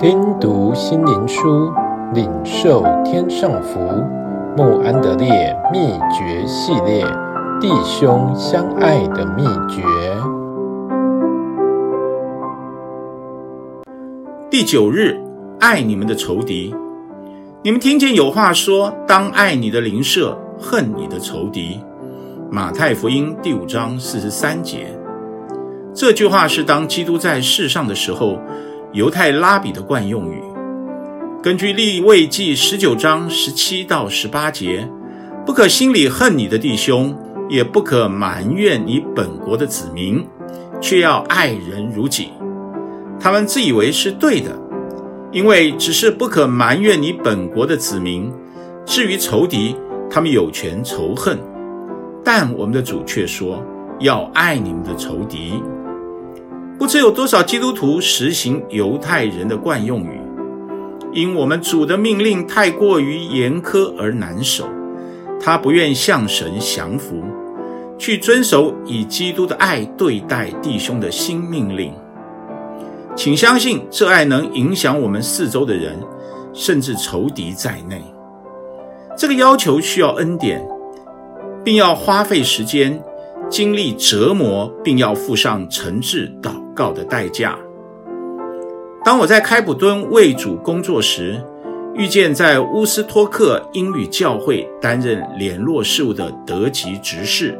听读心灵书，领受天上福。穆安德烈秘诀系列：弟兄相爱的秘诀。第九日，爱你们的仇敌。你们听见有话说：当爱你的邻舍，恨你的仇敌。马太福音第五章四十三节。这句话是当基督在世上的时候。犹太拉比的惯用语，根据利未记十九章十七到十八节，不可心里恨你的弟兄，也不可埋怨你本国的子民，却要爱人如己。他们自以为是对的，因为只是不可埋怨你本国的子民，至于仇敌，他们有权仇恨。但我们的主却说，要爱你们的仇敌。不知有多少基督徒实行犹太人的惯用语，因我们主的命令太过于严苛而难守，他不愿向神降服，去遵守以基督的爱对待弟兄的新命令。请相信，这爱能影响我们四周的人，甚至仇敌在内。这个要求需要恩典，并要花费时间。经历折磨，并要付上诚挚祷告的代价。当我在开普敦为主工作时，遇见在乌斯托克英语教会担任联络事务的德籍执事，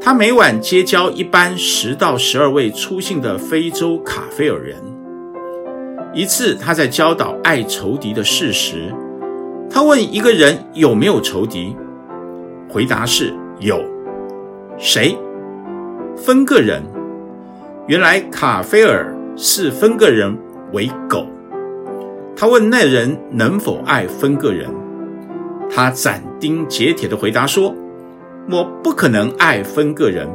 他每晚接教一班十到十二位出信的非洲卡菲尔人。一次，他在教导爱仇敌的事时，他问一个人有没有仇敌，回答是有。谁？分个人。原来卡菲尔视分个人为狗。他问那人能否爱分个人，他斩钉截铁地回答说：“我不可能爱分个人，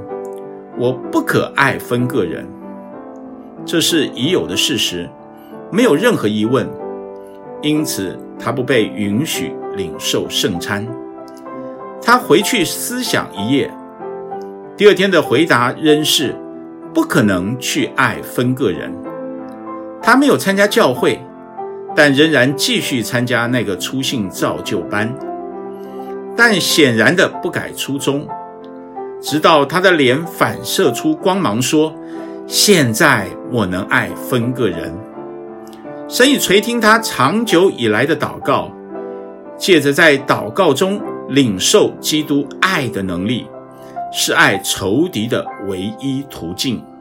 我不可爱分个人。”这是已有的事实，没有任何疑问。因此，他不被允许领受圣餐。他回去思想一夜。第二天的回答仍是不可能去爱分个人。他没有参加教会，但仍然继续参加那个初信造就班，但显然的不改初衷，直到他的脸反射出光芒，说：“现在我能爱分个人。”神已垂听他长久以来的祷告，借着在祷告中领受基督爱的能力。是爱仇敌的唯一途径。